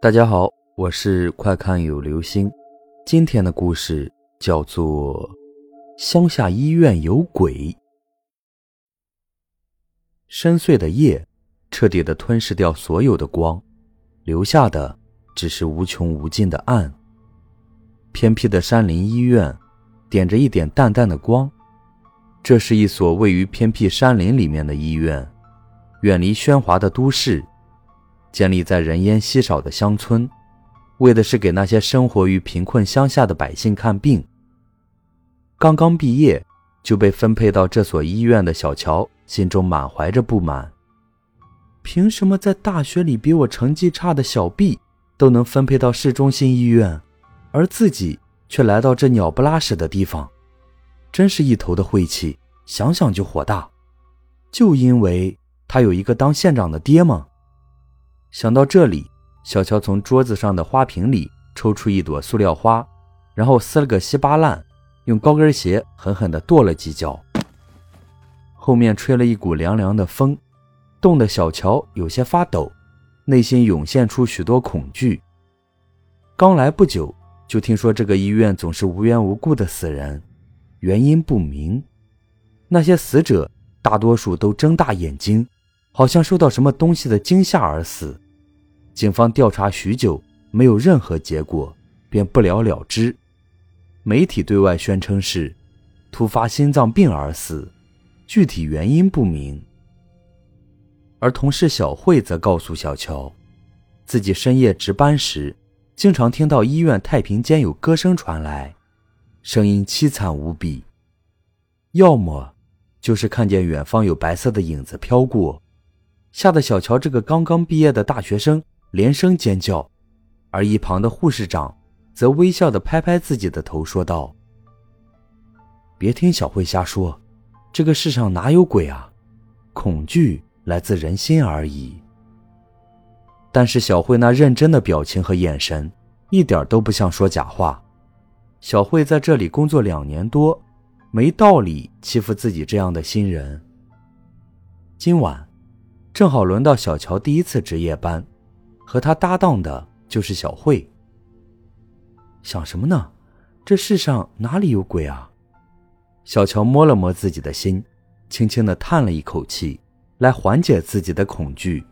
大家好，我是快看有流星。今天的故事叫做《乡下医院有鬼》。深邃的夜彻底的吞噬掉所有的光，留下的只是无穷无尽的暗。偏僻的山林医院点着一点淡淡的光。这是一所位于偏僻山林里面的医院，远离喧哗的都市，建立在人烟稀少的乡村，为的是给那些生活于贫困乡下的百姓看病。刚刚毕业就被分配到这所医院的小乔，心中满怀着不满：凭什么在大学里比我成绩差的小 B 都能分配到市中心医院，而自己却来到这鸟不拉屎的地方？真是一头的晦气，想想就火大。就因为他有一个当县长的爹吗？想到这里，小乔从桌子上的花瓶里抽出一朵塑料花，然后撕了个稀巴烂，用高跟鞋狠狠地跺了几脚。后面吹了一股凉凉的风，冻得小乔有些发抖，内心涌现出许多恐惧。刚来不久，就听说这个医院总是无缘无故的死人。原因不明，那些死者大多数都睁大眼睛，好像受到什么东西的惊吓而死。警方调查许久，没有任何结果，便不了了之。媒体对外宣称是突发心脏病而死，具体原因不明。而同事小慧则告诉小乔，自己深夜值班时，经常听到医院太平间有歌声传来。声音凄惨无比，要么就是看见远方有白色的影子飘过，吓得小乔这个刚刚毕业的大学生连声尖叫，而一旁的护士长则微笑的拍拍自己的头，说道：“别听小慧瞎说，这个世上哪有鬼啊？恐惧来自人心而已。”但是小慧那认真的表情和眼神，一点都不像说假话。小慧在这里工作两年多，没道理欺负自己这样的新人。今晚，正好轮到小乔第一次值夜班，和他搭档的就是小慧。想什么呢？这世上哪里有鬼啊？小乔摸了摸自己的心，轻轻的叹了一口气，来缓解自己的恐惧，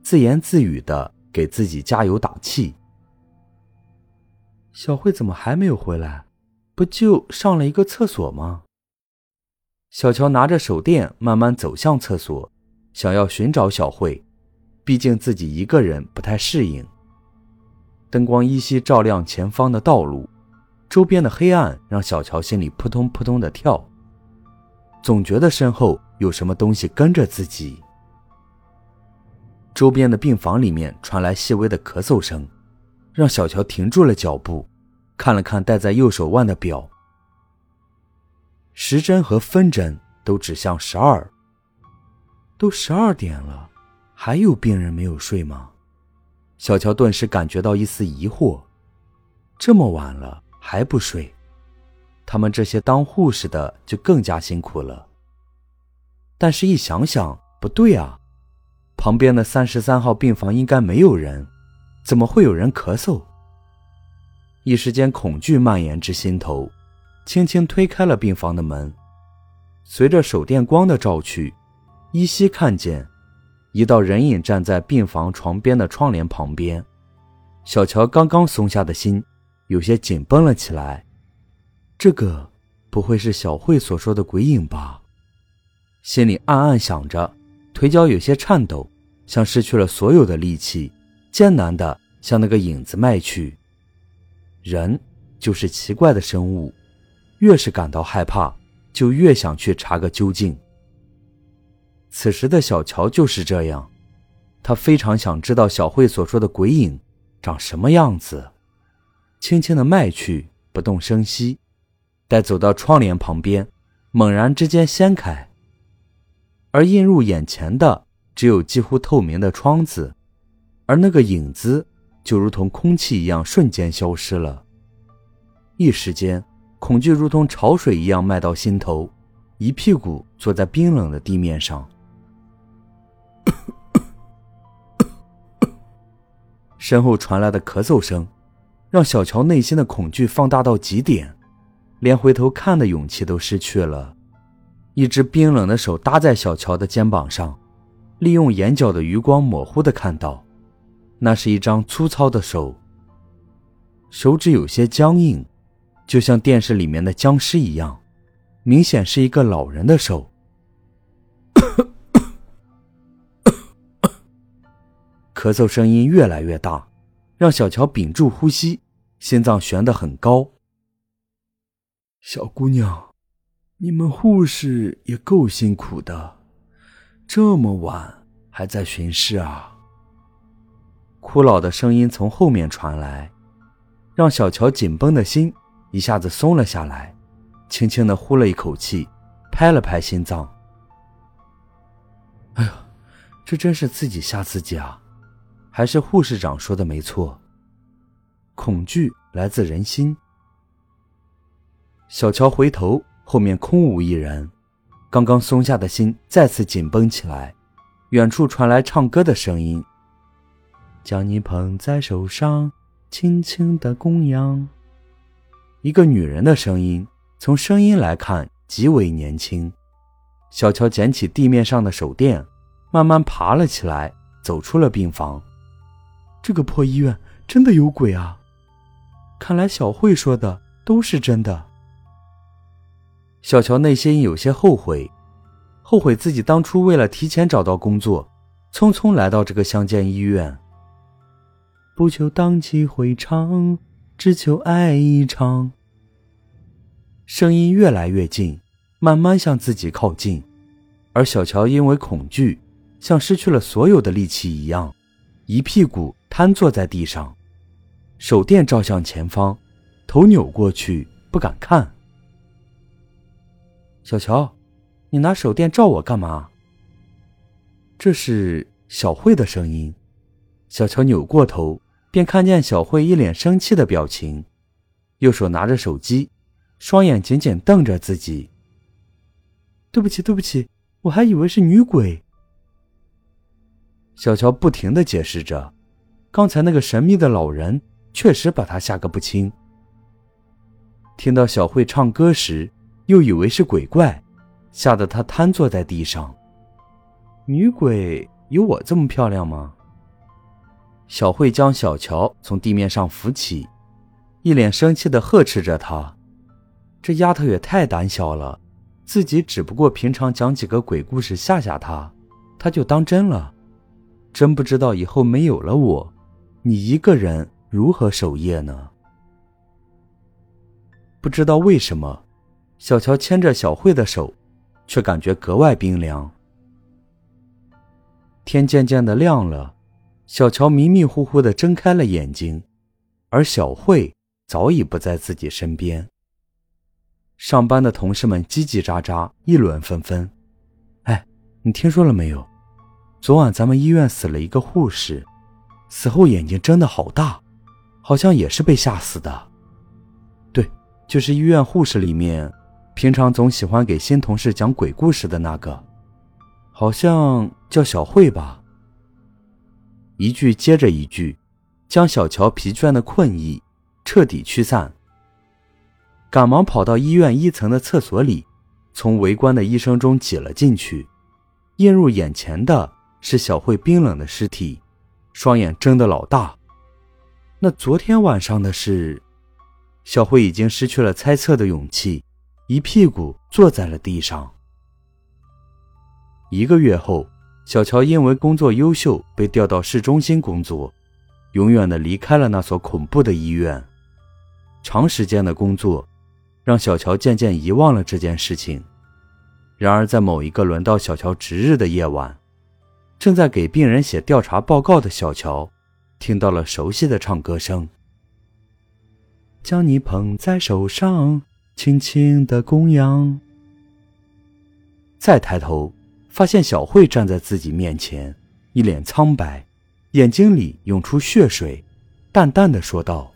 自言自语的给自己加油打气。小慧怎么还没有回来？不就上了一个厕所吗？小乔拿着手电慢慢走向厕所，想要寻找小慧，毕竟自己一个人不太适应。灯光依稀照亮前方的道路，周边的黑暗让小乔心里扑通扑通的跳，总觉得身后有什么东西跟着自己。周边的病房里面传来细微的咳嗽声。让小乔停住了脚步，看了看戴在右手腕的表，时针和分针都指向十二。都十二点了，还有病人没有睡吗？小乔顿时感觉到一丝疑惑。这么晚了还不睡，他们这些当护士的就更加辛苦了。但是，一想想不对啊，旁边的三十三号病房应该没有人。怎么会有人咳嗽？一时间，恐惧蔓延至心头，轻轻推开了病房的门。随着手电光的照去，依稀看见一道人影站在病房床边的窗帘旁边。小乔刚刚松下的心有些紧绷了起来。这个不会是小慧所说的鬼影吧？心里暗暗想着，腿脚有些颤抖，像失去了所有的力气。艰难地向那个影子迈去。人就是奇怪的生物，越是感到害怕，就越想去查个究竟。此时的小乔就是这样，他非常想知道小慧所说的鬼影长什么样子。轻轻地迈去，不动声息，待走到窗帘旁边，猛然之间掀开，而映入眼前的只有几乎透明的窗子。而那个影子就如同空气一样，瞬间消失了。一时间，恐惧如同潮水一样漫到心头，一屁股坐在冰冷的地面上。身后传来的咳嗽声，让小乔内心的恐惧放大到极点，连回头看的勇气都失去了。一只冰冷的手搭在小乔的肩膀上，利用眼角的余光模糊的看到，那是一张粗糙的手，手指有些僵硬，就像电视里面的僵尸一样，明显是一个老人的手。咳嗽声音越来越大，让小乔屏住呼吸，心脏悬得很高。小姑娘，你们护士也够辛苦的，这么晚还在巡视啊！枯老的声音从后面传来，让小乔紧绷的心一下子松了下来，轻轻的呼了一口气，拍了拍心脏。哎呀，这真是自己吓自己啊！还是护士长说的没错，恐惧来自人心。小乔回头，后面空无一人，刚刚松下的心再次紧绷起来。远处传来唱歌的声音：“将你捧在手上，轻轻的供养。”一个女人的声音，从声音来看极为年轻。小乔捡起地面上的手电，慢慢爬了起来，走出了病房。这个破医院真的有鬼啊！看来小慧说的都是真的。小乔内心有些后悔，后悔自己当初为了提前找到工作，匆匆来到这个乡间医院。不求荡气回肠，只求爱一场。声音越来越近，慢慢向自己靠近，而小乔因为恐惧，像失去了所有的力气一样，一屁股。瘫坐在地上，手电照向前方，头扭过去不敢看。小乔，你拿手电照我干嘛？这是小慧的声音。小乔扭过头，便看见小慧一脸生气的表情，右手拿着手机，双眼紧紧瞪着自己。对不起，对不起，我还以为是女鬼。小乔不停的解释着。刚才那个神秘的老人确实把他吓个不轻。听到小慧唱歌时，又以为是鬼怪，吓得他瘫坐在地上。女鬼有我这么漂亮吗？小慧将小乔从地面上扶起，一脸生气的呵斥着他：“这丫头也太胆小了，自己只不过平常讲几个鬼故事吓吓她，她就当真了。真不知道以后没有了我。”你一个人如何守夜呢？不知道为什么，小乔牵着小慧的手，却感觉格外冰凉。天渐渐的亮了，小乔迷迷糊糊的睁开了眼睛，而小慧早已不在自己身边。上班的同事们叽叽喳喳，议论纷纷。哎，你听说了没有？昨晚咱们医院死了一个护士。死后眼睛睁得好大，好像也是被吓死的。对，就是医院护士里面，平常总喜欢给新同事讲鬼故事的那个，好像叫小慧吧。一句接着一句，将小乔疲倦的困意彻底驱散。赶忙跑到医院一层的厕所里，从围观的医生中挤了进去。映入眼前的是小慧冰冷的尸体。双眼睁得老大，那昨天晚上的事，小慧已经失去了猜测的勇气，一屁股坐在了地上。一个月后，小乔因为工作优秀被调到市中心工作，永远的离开了那所恐怖的医院。长时间的工作，让小乔渐渐遗忘了这件事情。然而，在某一个轮到小乔值日的夜晚。正在给病人写调查报告的小乔，听到了熟悉的唱歌声。将你捧在手上，轻轻的供养。再抬头，发现小慧站在自己面前，一脸苍白，眼睛里涌出血水，淡淡的说道：“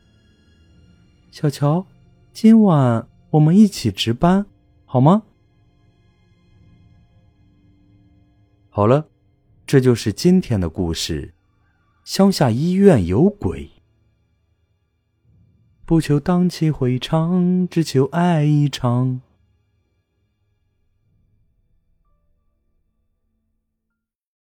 小乔，今晚我们一起值班，好吗？”好了。这就是今天的故事，乡下医院有鬼。不求荡气回肠，只求爱一场。